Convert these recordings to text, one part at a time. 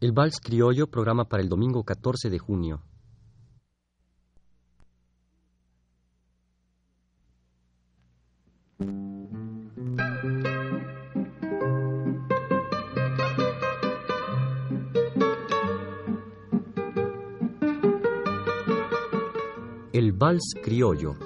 El Vals Criollo programa para el domingo 14 de junio. El Vals Criollo.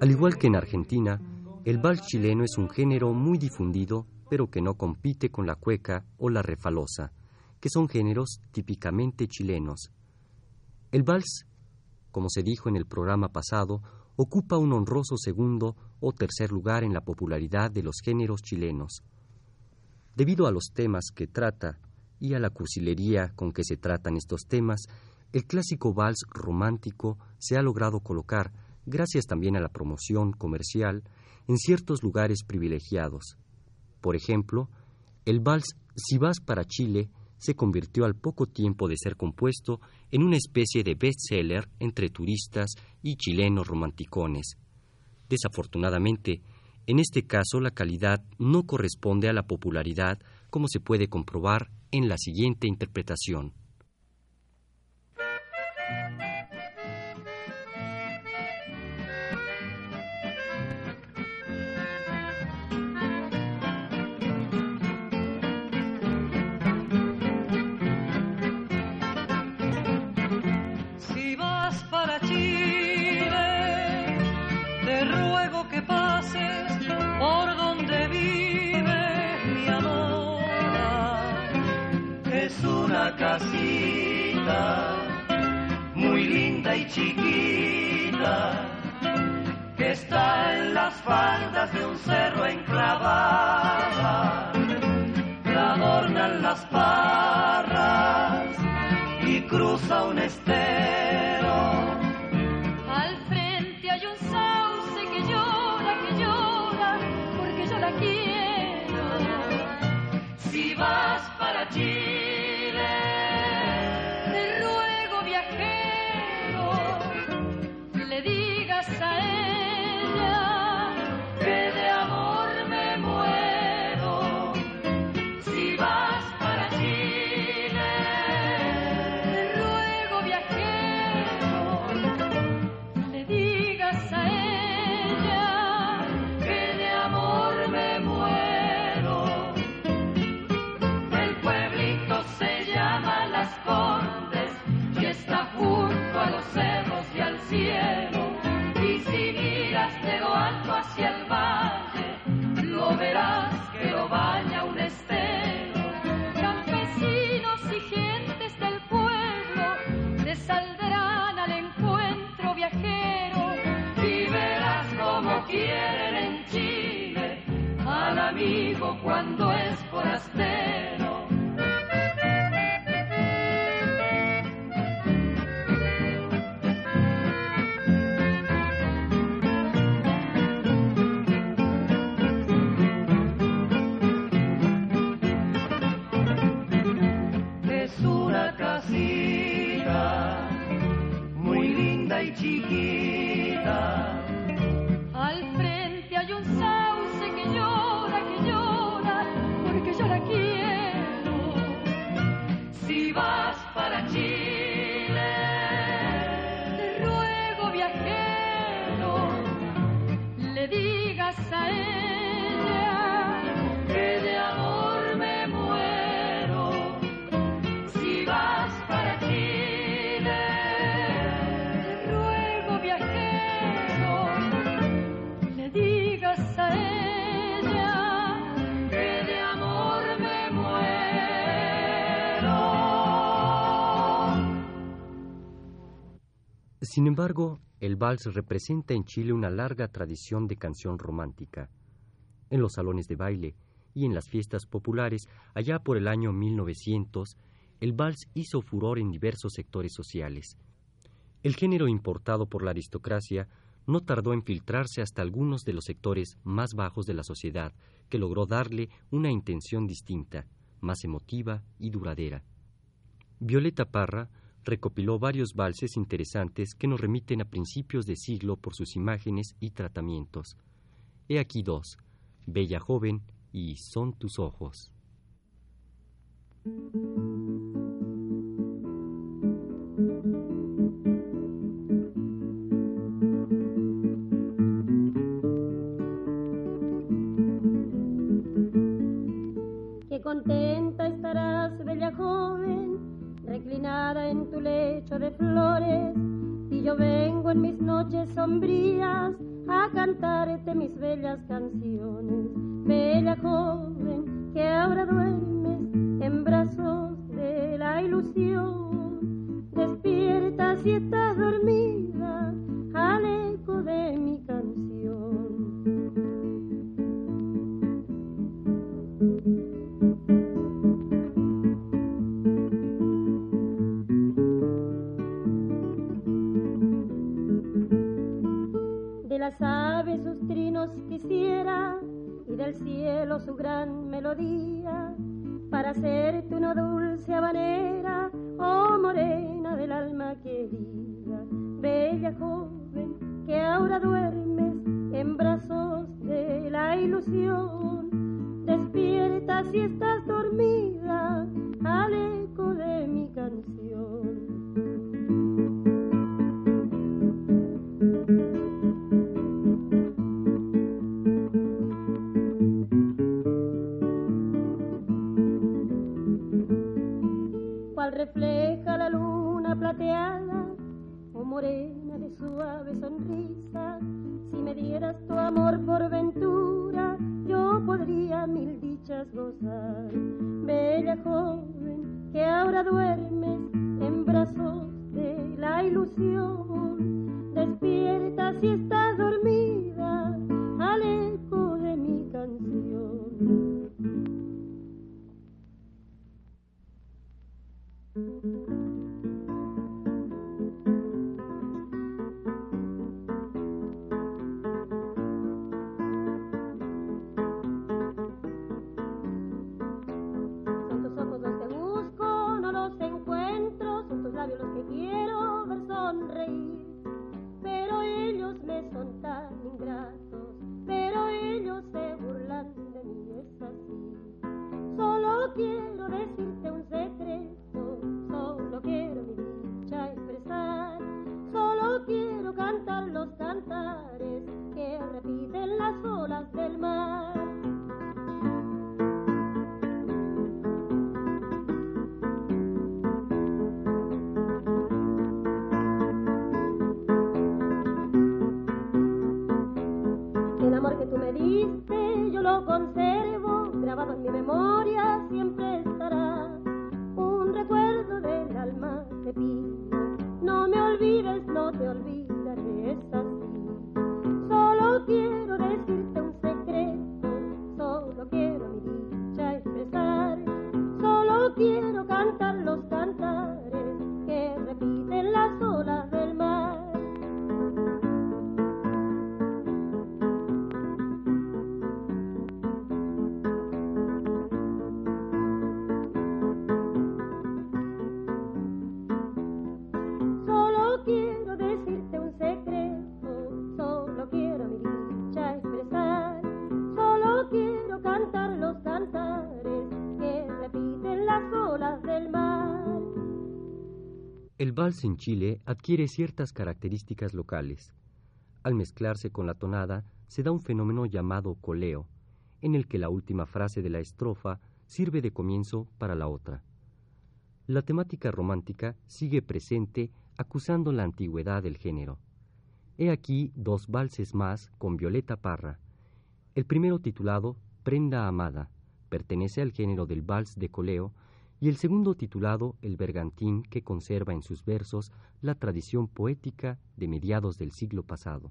Al igual que en Argentina, el vals chileno es un género muy difundido, pero que no compite con la cueca o la refalosa, que son géneros típicamente chilenos. El vals, como se dijo en el programa pasado, ocupa un honroso segundo o tercer lugar en la popularidad de los géneros chilenos. Debido a los temas que trata y a la cursilería con que se tratan estos temas, el clásico vals romántico se ha logrado colocar gracias también a la promoción comercial en ciertos lugares privilegiados. Por ejemplo, el vals Si vas para Chile se convirtió al poco tiempo de ser compuesto en una especie de bestseller entre turistas y chilenos romanticones. Desafortunadamente, en este caso la calidad no corresponde a la popularidad como se puede comprobar en la siguiente interpretación. Casita, muy linda y chiquita, que está en las faldas de un cerro enclavada. La adornan las parras y cruza un estero. Sin embargo, el vals representa en Chile una larga tradición de canción romántica. En los salones de baile y en las fiestas populares, allá por el año 1900, el vals hizo furor en diversos sectores sociales. El género importado por la aristocracia no tardó en filtrarse hasta algunos de los sectores más bajos de la sociedad, que logró darle una intención distinta, más emotiva y duradera. Violeta Parra recopiló varios valses interesantes que nos remiten a principios de siglo por sus imágenes y tratamientos. He aquí dos, Bella joven y Son tus ojos. En tu lecho de flores, y yo vengo en mis noches sombrías a cantarte mis bellas canciones. Bella joven que ahora duermes en brazos de la ilusión, despierta si estás dormida las aves sus trinos quisiera y del cielo su gran melodía para hacerte una dulce habanera, El vals en Chile adquiere ciertas características locales. Al mezclarse con la tonada, se da un fenómeno llamado coleo, en el que la última frase de la estrofa sirve de comienzo para la otra. La temática romántica sigue presente acusando la antigüedad del género. He aquí dos valses más con Violeta Parra. El primero titulado Prenda Amada, pertenece al género del vals de coleo, y el segundo titulado El Bergantín, que conserva en sus versos la tradición poética de mediados del siglo pasado.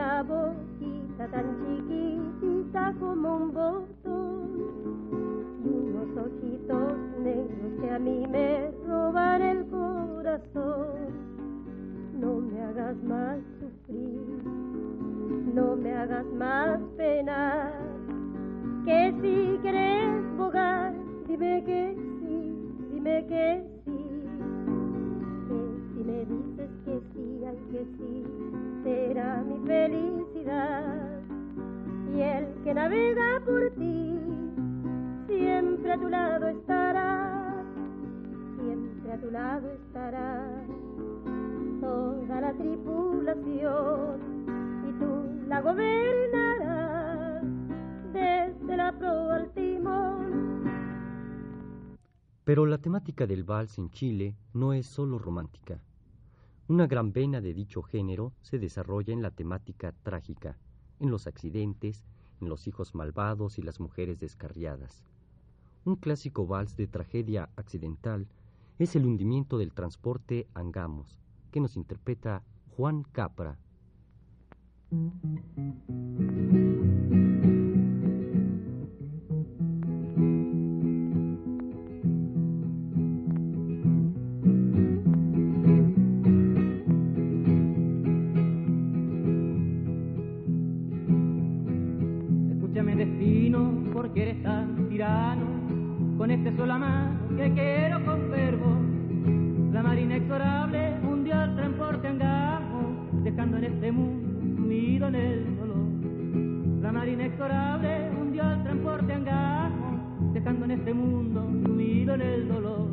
Una boquita tan chiquitita como un botón y unos ojitos negros que a mí me roban el corazón. No me hagas más sufrir, no me hagas más penar que si quieres bogar, dime que sí, dime que sí. Que si me dices que sí, ay que sí, felicidad. Y el que navega por ti, siempre a tu lado estará, siempre a tu lado estará. Toda la tripulación y tú la gobernarás la Pero la temática del vals en Chile no es solo romántica. Una gran vena de dicho género se desarrolla en la temática trágica, en los accidentes, en los hijos malvados y las mujeres descarriadas. Un clásico vals de tragedia accidental es el hundimiento del transporte Angamos, que nos interpreta Juan Capra. Sola mano que quiero con verbo. La mar inexorable hundió el transporte angamo, dejando en este mundo sumido en el dolor. La mar inexorable hundió el transporte angamo, dejando en este mundo sumido en el dolor.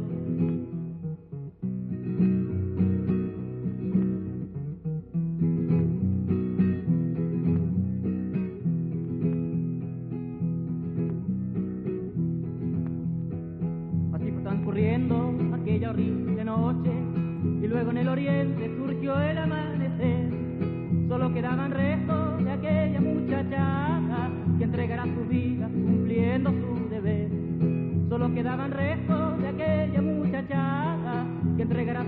Calla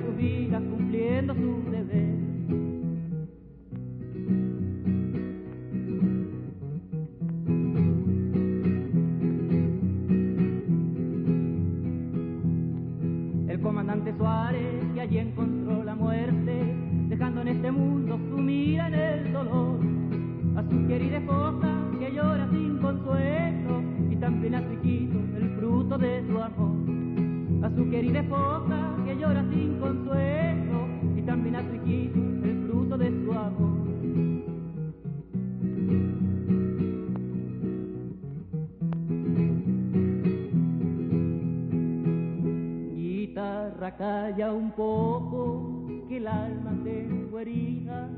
alma tengo herida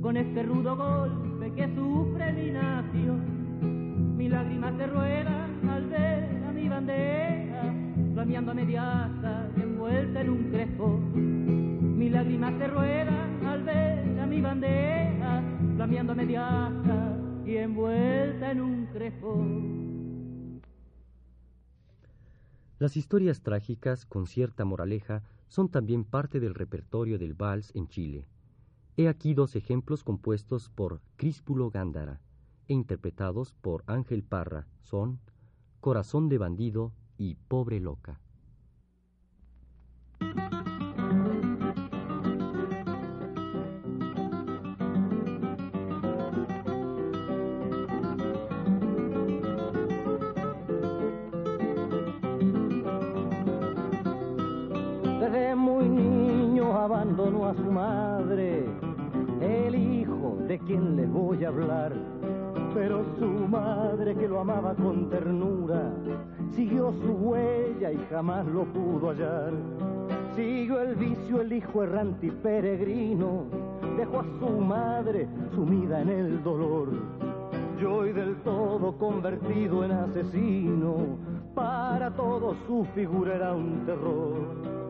con este rudo golpe que sufre mi nación. Mi lágrima se rueda al ver a mi bandera flameando a media envuelta en un crespo. Mi lágrima se rueda al ver a mi bandera flameando a media y envuelta en un crespo. Las historias trágicas con cierta moraleja son también parte del repertorio del vals en Chile. He aquí dos ejemplos compuestos por Críspulo Gándara e interpretados por Ángel Parra. Son Corazón de bandido y Pobre loca. Hablar. Pero su madre que lo amaba con ternura, siguió su huella y jamás lo pudo hallar. Siguió el vicio, el hijo errante y peregrino, dejó a su madre sumida en el dolor. Y del todo convertido en asesino, para todos su figura era un terror.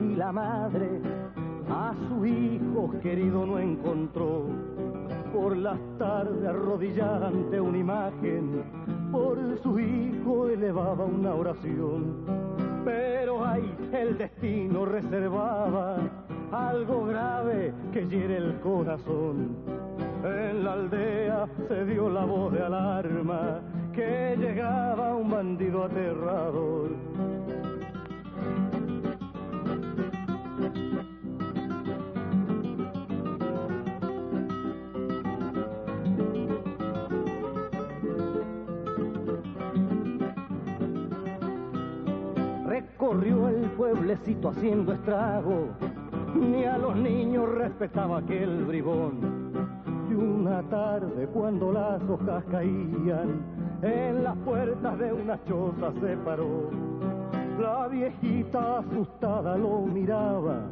Y la madre a su hijo querido no encontró. Por las tardes arrodillada ante una imagen, por su hijo elevaba una oración. Pero ay, el destino reservaba algo grave que hiere el corazón. En la aldea se dio la voz de alarma que llegaba un bandido aterrador haciendo estrago, ni a los niños respetaba aquel bribón. Y una tarde cuando las hojas caían, en las puertas de una choza se paró. La viejita asustada lo miraba,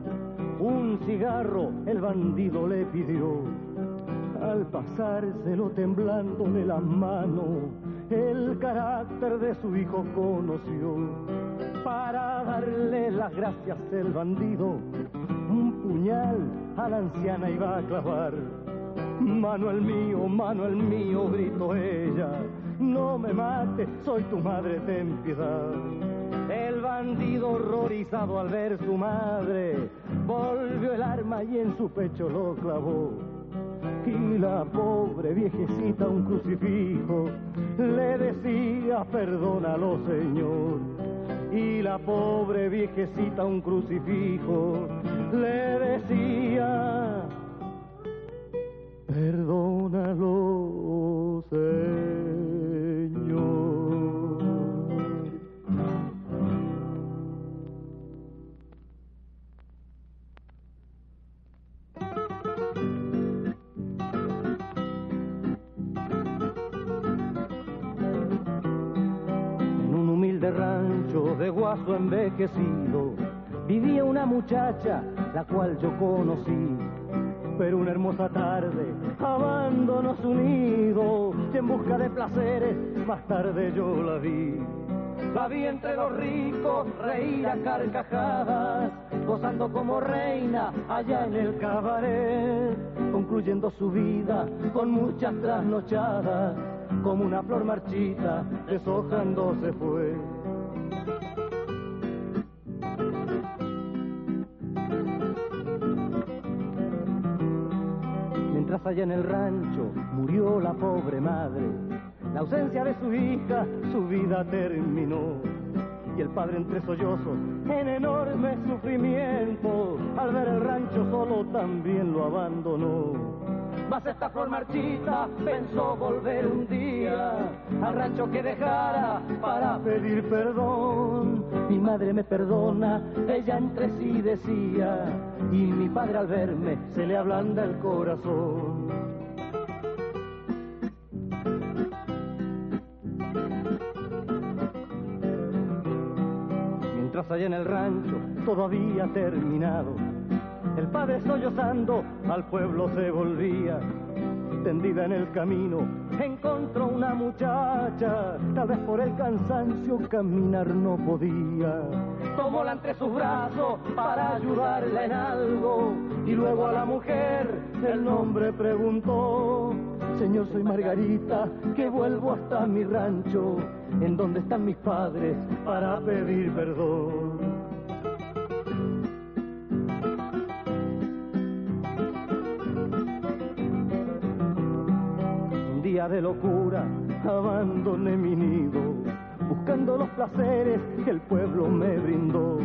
un cigarro el bandido le pidió. Al pasárselo temblándole las manos, el carácter de su hijo conoció para darle las gracias el bandido, un puñal a la anciana iba a clavar. Manuel mío, Manuel mío, gritó ella, no me mates, soy tu madre, ten piedad. El bandido horrorizado al ver su madre, volvió el arma y en su pecho lo clavó. y la pobre viejecita un crucifijo le decía perdónalo señor y la pobre viejecita un crucifijo le decía perdónalo señor guaso envejecido vivía una muchacha la cual yo conocí. Pero una hermosa tarde abandonó su nido y en busca de placeres más tarde yo la vi. La vi entre los ricos reír a carcajadas, gozando como reina allá en el cabaret, concluyendo su vida con muchas trasnochadas, como una flor marchita deshojándose fue. Mientras allá en el rancho murió la pobre madre, la ausencia de su hija su vida terminó. Y el padre entre sollozos, en enorme sufrimiento, al ver el rancho solo también lo abandonó. Mas esta flor marchita pensó volver un día al rancho que dejara para pedir perdón. Mi madre me perdona, ella entre sí decía, y mi padre al verme se le ablanda el corazón. Allá en el rancho todavía terminado el padre sollozando al pueblo se volvía. Tendida en el camino, encontró una muchacha, tal vez por el cansancio caminar no podía. Tomóla entre sus brazos para ayudarla en algo, y luego a la mujer el nombre preguntó. Señor, soy Margarita, que vuelvo hasta mi rancho, en donde están mis padres para pedir perdón. de locura abandoné mi nido, buscando los placeres que el pueblo me brindó.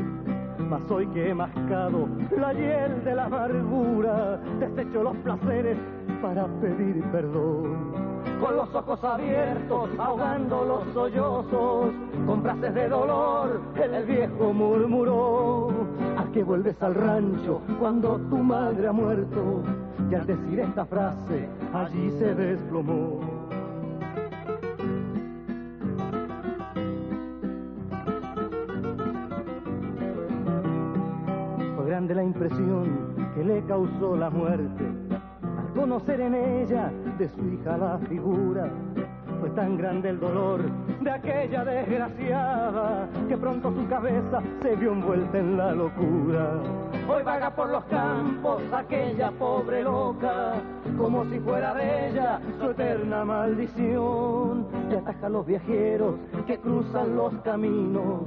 Mas hoy que he mascado la hiel de la amargura, desecho los placeres para pedir perdón. Con los ojos abiertos, ahogando los sollozos, con frases de dolor, el viejo murmuró. ¿A qué vuelves al rancho cuando tu madre ha muerto? Y al decir esta frase, allí se desplomó. Fue grande la impresión que le causó la muerte conocer en ella de su hija la figura. Fue tan grande el dolor de aquella desgraciada que pronto su cabeza se vio envuelta en la locura. Hoy vaga por los campos aquella pobre loca, como si fuera de ella su eterna maldición. Y ataja a los viajeros que cruzan los caminos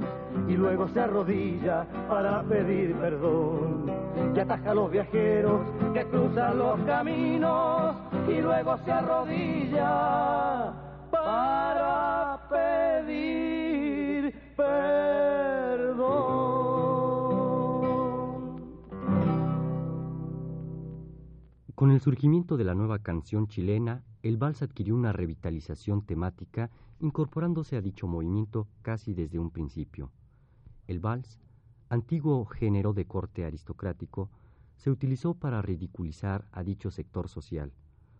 y luego se arrodilla para pedir perdón. Y ataja a los viajeros que cruzan los caminos y luego se arrodilla para pedir perdón. Con el surgimiento de la nueva canción chilena, el vals adquirió una revitalización temática incorporándose a dicho movimiento casi desde un principio. El vals, antiguo género de corte aristocrático, se utilizó para ridiculizar a dicho sector social,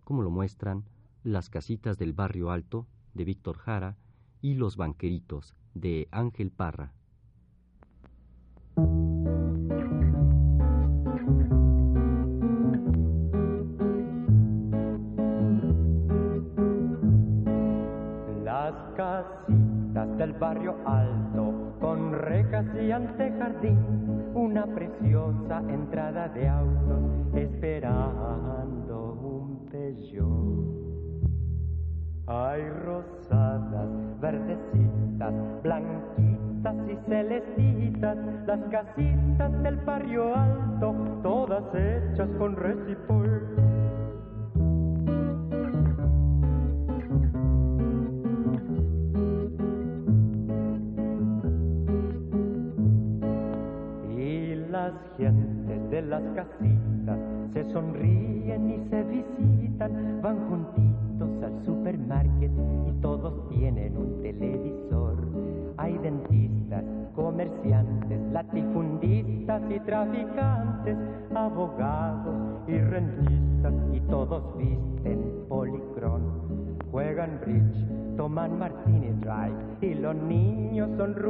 como lo muestran Las casitas del barrio alto de Víctor Jara y Los banqueritos de Ángel Parra. casitas del barrio alto, con rejas y antejardín, una preciosa entrada de autos esperando las casitas del barrio alto, todas hechas con recipol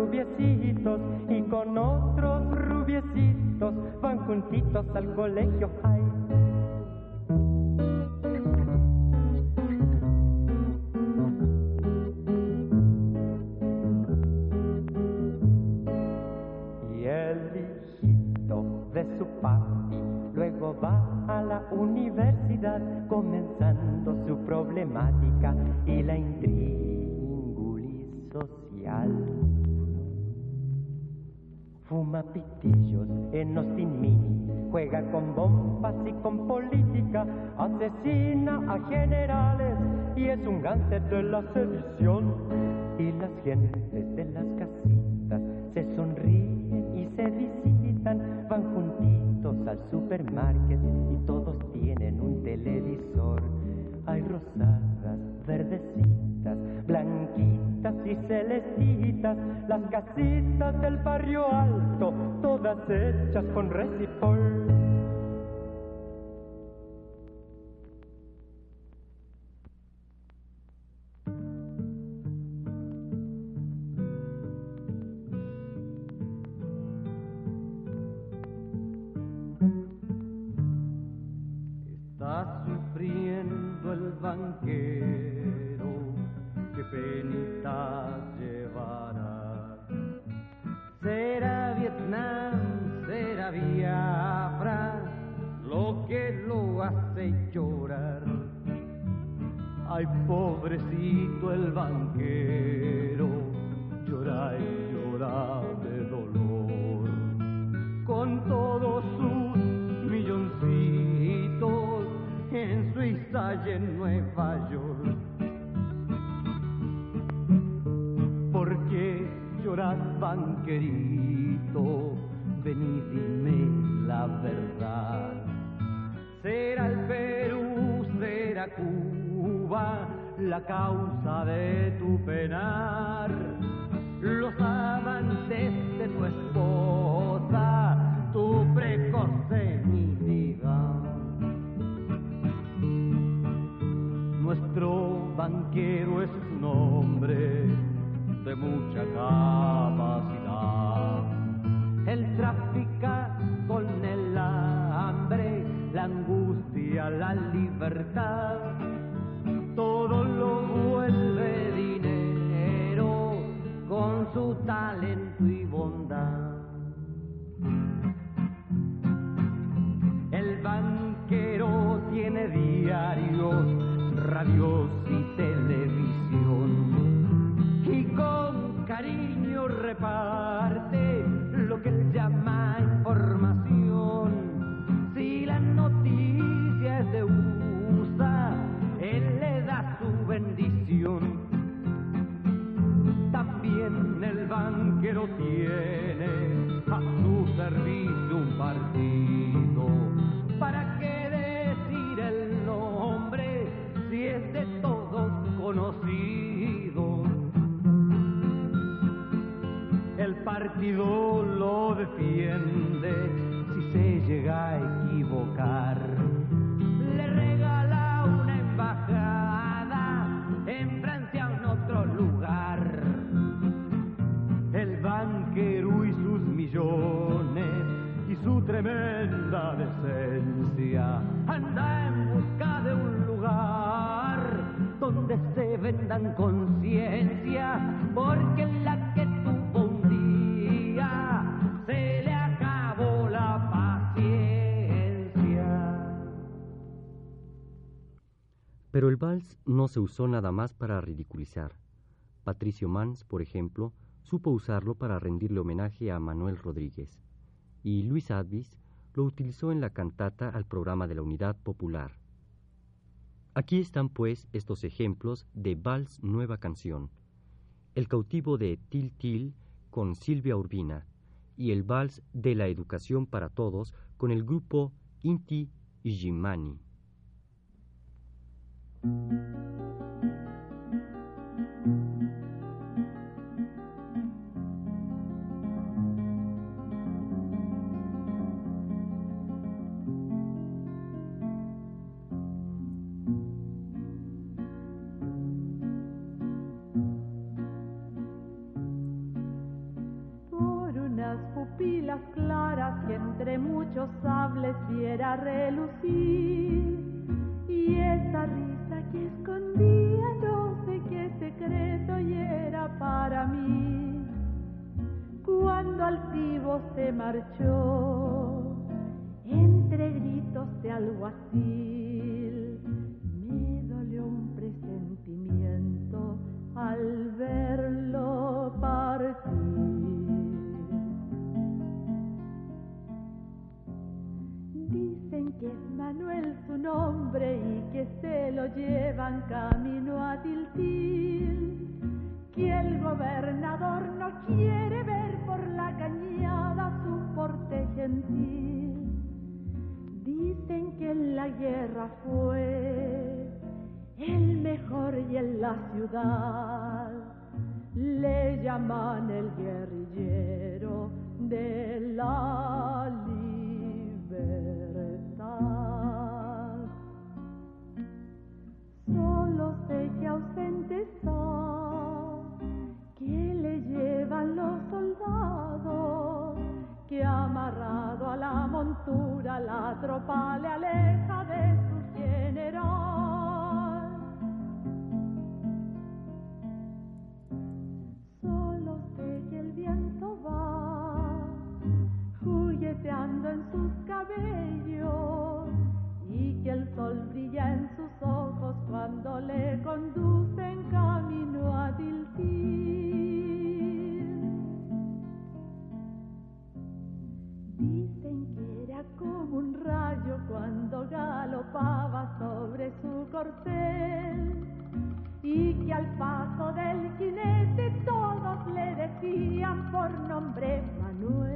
rubiecitos y con otros rubiecitos van juntitos al colegio high. Y el hijito de su papi luego va a la universidad comenzando su problemática y la intríngulis social. Fuma pitillos en Austin Mini, juega con bombas y con política, asesina a generales y es un gánster de la sedición. Y las gentes de las casitas se sonríen y se visitan, van juntitos al supermarket y todos tienen un televisor. Hay rosadas, verdecitas, blanquitas y celestitas, las casitas del barrio alto, todas hechas con resipol. Está sufriendo el banquero, hace llorar. Ay, pobrecito el banquero, llora y llora de dolor. Con todos sus milloncitos en Suiza y en Nueva York. ¿Por qué lloras, banquerito? Ven y dime la verdad. Cuba la causa de tu penar? Los amantes de tu esposa, tu precoz vida. Nuestro banquero es un hombre de mucha capacidad. Él trafica con el hambre, la angustia, la libertad. Todo lo vuelve dinero con su talento y bondad. El banquero tiene diarios, radios y televisión. Y con cariño reparte También el banquero tiene a su servicio un partido. ¿Para qué decir el nombre si es de todos conocido? El partido lo defiende el vals no se usó nada más para ridiculizar. Patricio Mans, por ejemplo, supo usarlo para rendirle homenaje a Manuel Rodríguez. Y Luis Advis lo utilizó en la cantata al programa de la Unidad Popular. Aquí están, pues, estos ejemplos de Vals Nueva Canción. El cautivo de Til Til con Silvia Urbina y el vals de la educación para todos con el grupo Inti por unas pupilas claras que entre muchos sables viera relucir y esa escondía no sé qué secreto y era para mí. Cuando altivo se marchó entre gritos de alguacil Que es Manuel su nombre y que se lo llevan camino a Tiltil. Que el gobernador no quiere ver por la cañada su porte gentil. Dicen que en la guerra fue el mejor y en la ciudad le llaman el guerrillero de la libertad. Sé que ausente está, que le llevan los soldados, que amarrado a la montura la tropa le aleja de su general. Solo sé que el viento va jugueteando en sus cabellos y que el sol brilla en ojos cuando le conducen camino a Tiltil. Dicen que era como un rayo cuando galopaba sobre su corcel y que al paso del jinete todos le decían por nombre Manuel.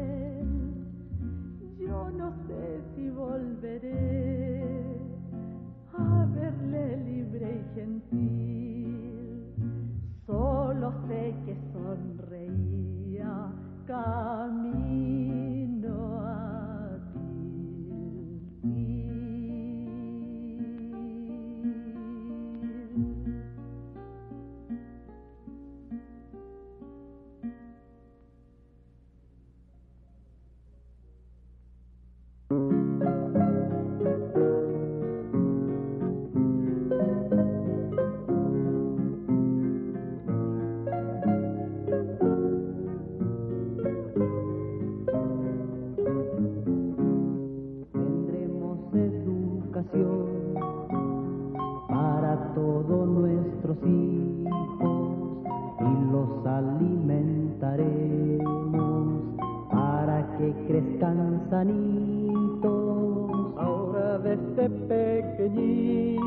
Crezcan sanitos. Ahora desde pequeñitos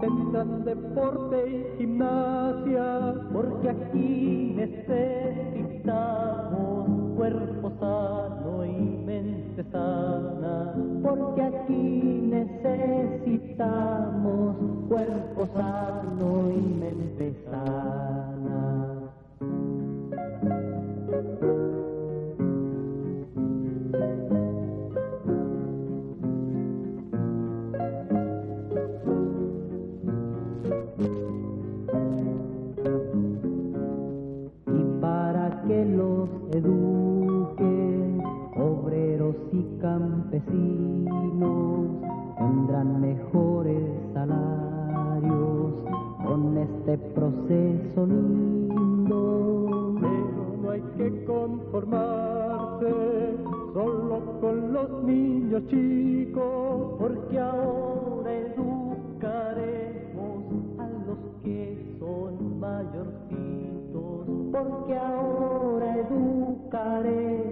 tendrán deporte y gimnasia, Porque aquí necesitamos cuerpo sano y mente sana. Porque aquí necesitamos cuerpo sano y mente sana. Campesinos tendrán mejores salarios con este proceso lindo. pero no hay que conformarse solo con los niños chicos, Porque ahora educaremos a los que son mayorcitos. Porque ahora educaremos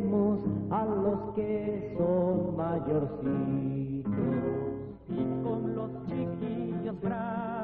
a los que son mayorcitos. y con los chiquillos grandes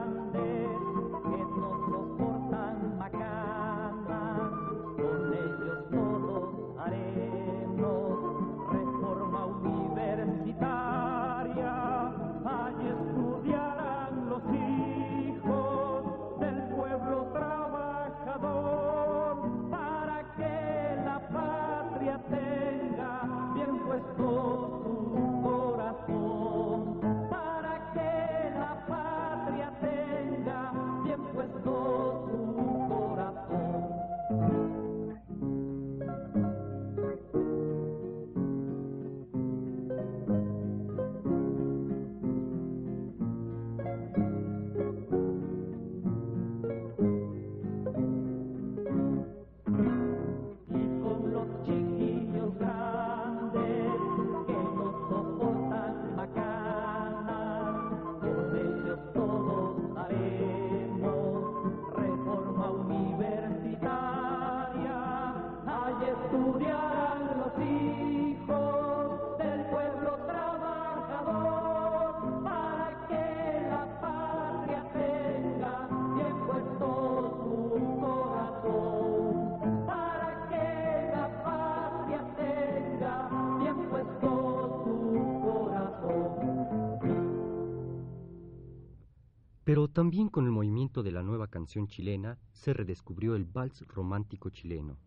también con el movimiento de la nueva canción chilena se redescubrió el vals romántico chileno.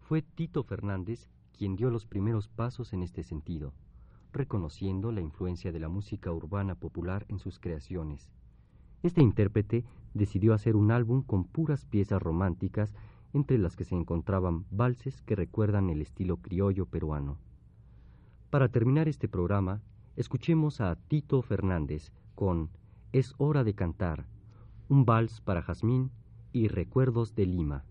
Fue Tito Fernández quien dio los primeros pasos en este sentido, reconociendo la influencia de la música urbana popular en sus creaciones. Este intérprete decidió hacer un álbum con puras piezas románticas, entre las que se encontraban valses que recuerdan el estilo criollo peruano. Para terminar este programa, escuchemos a Tito Fernández con Es hora de cantar, un vals para Jazmín y Recuerdos de Lima.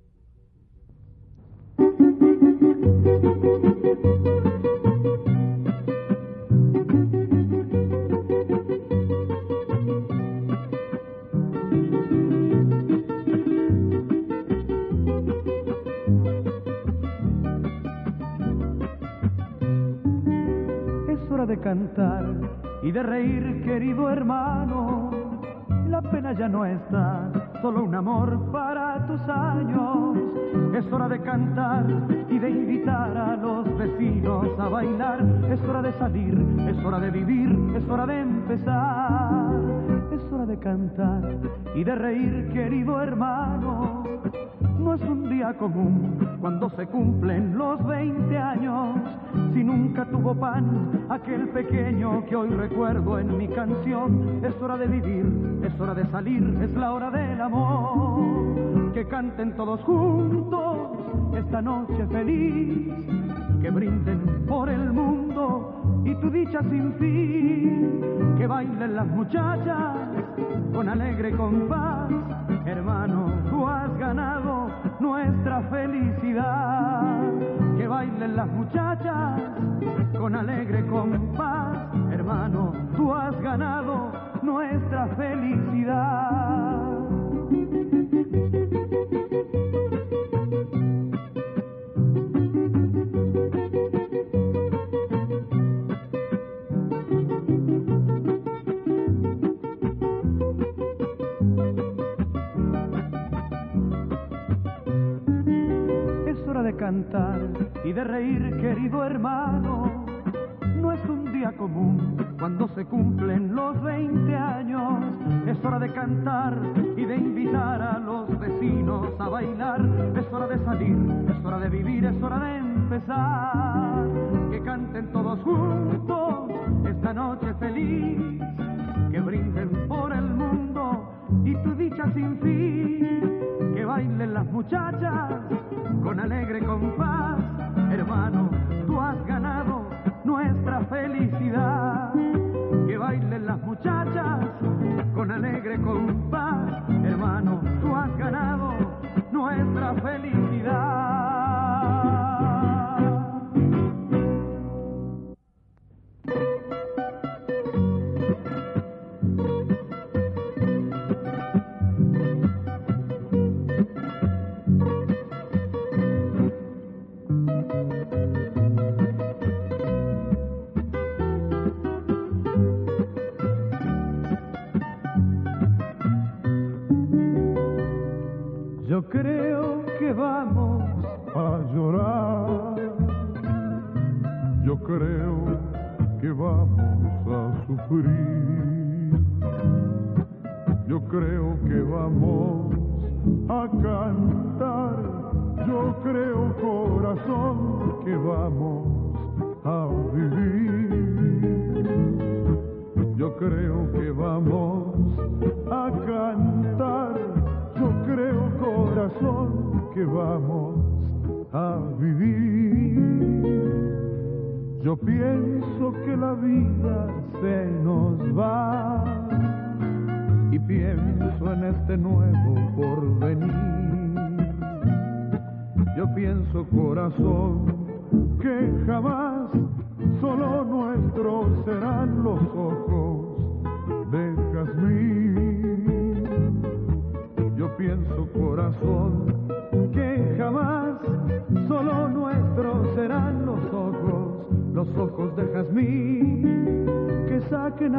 Es hora de cantar y de reír, querido hermano. La pena ya no está, solo un amor para tus años. Es hora de cantar y de invitar a los vecinos a bailar. Es hora de salir, es hora de vivir, es hora de empezar. Es hora de cantar y de reír, querido hermano. No es un día común cuando se cumplen los 20 años. Si nunca tuvo pan aquel pequeño que hoy recuerdo en mi canción, es hora de vivir, es hora de salir, es la hora del amor. Que canten todos juntos esta noche feliz, que brinden por el mundo y tu dicha sin fin. Que bailen las muchachas con alegre compás, hermano, tú has ganado nuestra felicidad. Que bailen las muchachas con alegre compás, hermano, tú has ganado nuestra felicidad. Y de reír, querido hermano. No es un día común cuando se cumplen los 20 años. Es hora de cantar y de invitar a los vecinos a bailar. Es hora de salir, es hora de vivir, es hora de empezar. Que canten todos juntos esta noche feliz. Que brinden por el mundo y tu dicha sin fin. Bailen las muchachas con alegre compás. Hermano, tú has ganado nuestra felicidad. Que bailen las muchachas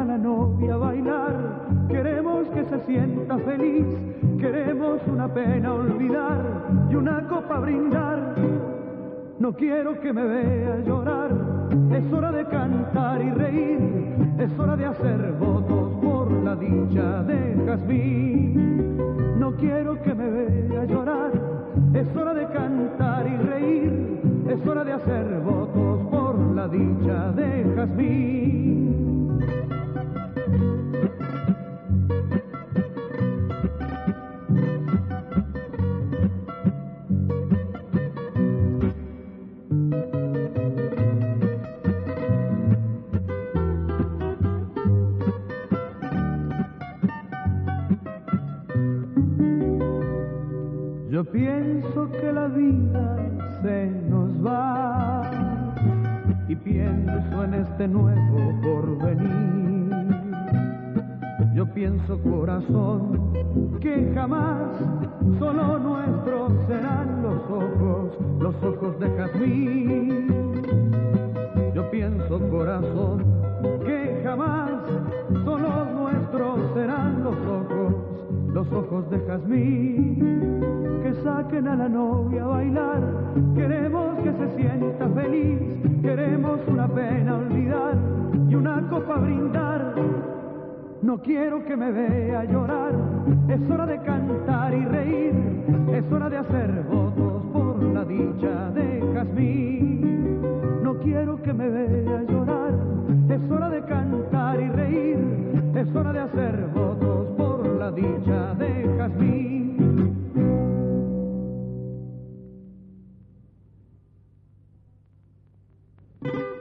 la novia a bailar, queremos que se sienta feliz, queremos una pena olvidar y una copa brindar. No quiero que me vea llorar, es hora de cantar y reír, es hora de hacer votos por la dicha de jazmín. No quiero que me vea llorar, es hora de cantar y reír, es hora de hacer votos por la dicha de jazmín. Pienso que la vida se nos va y pienso en este nuevo porvenir. Yo pienso corazón que jamás solo nuestros serán los ojos, los ojos de jazmín. Yo pienso corazón que jamás solo nuestros serán los ojos, los ojos de jazmín saquen a la novia a bailar. Queremos que se sienta feliz, queremos una pena olvidar y una copa brindar. No quiero que me vea llorar, es hora de cantar y reír, es hora de hacer votos por la dicha de jazmín. No quiero que me vea llorar, es hora de cantar y reír, es hora de hacer votos por la dicha de jazmín. Una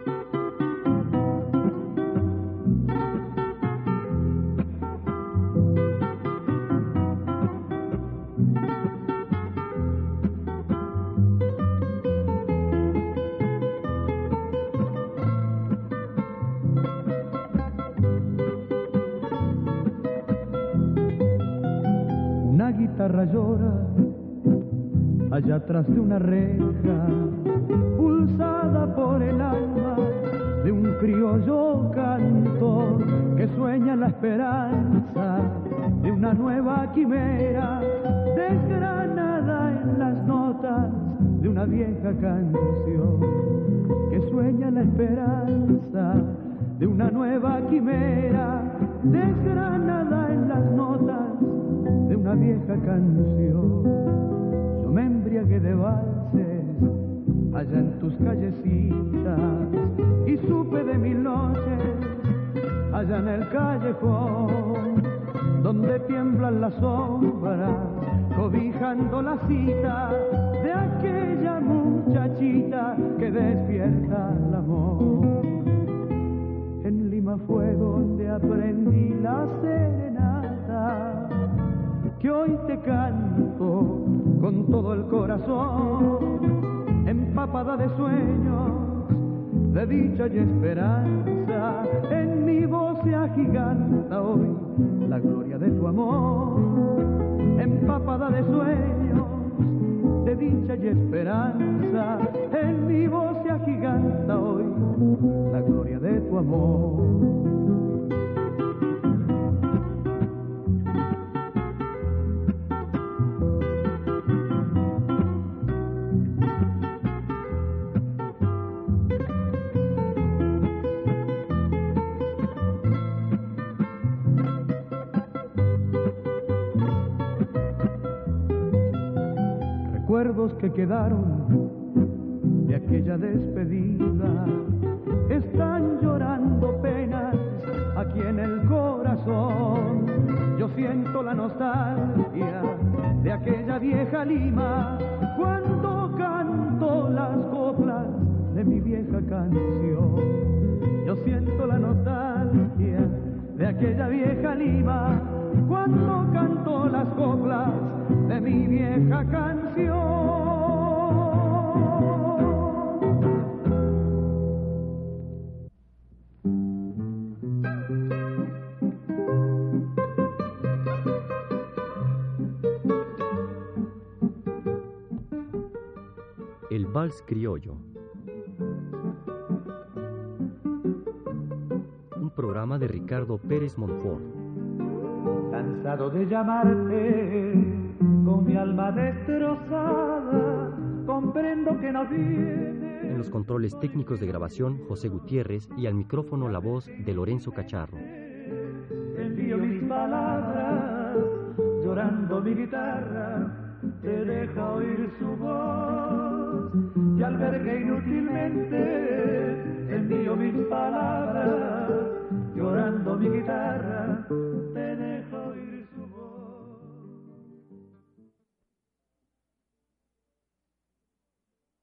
allá de una reja, pulsada por el alma de un criollo cantor que sueña la esperanza de una nueva quimera, desgranada en las notas de una vieja canción, que sueña la esperanza de una nueva quimera, desgranada en las notas de una vieja canción. Yo me embriagué de valses allá en tus callecitas y supe de mil noches allá en el callejón donde tiemblan las sombras cobijando la cita de aquella muchachita que despierta el amor. En Lima fue donde aprendí la serenata que hoy te canto con todo el corazón, empapada de sueños, de dicha y esperanza. En mi voz se agiganta hoy la gloria de tu amor, empapada de sueños, de dicha y esperanza. En mi voz se agiganta hoy la gloria de tu amor. Que quedaron de aquella despedida están llorando penas aquí en el corazón. Yo siento la nostalgia de aquella vieja Lima cuando canto las coplas de mi vieja canción. Yo siento la nostalgia de aquella vieja Lima cuando canto las coplas de mi vieja canción. El Vals Criollo. Programa de Ricardo Pérez Monfort. Cansado de llamarte con mi alma destrozada, comprendo que no viene. En los controles técnicos de grabación, José Gutiérrez y al micrófono la voz de Lorenzo Cacharro. Envío mis palabras llorando mi guitarra, te deja oír su voz. Y al ver que inútilmente envío mis palabras, llorando mi guitarra.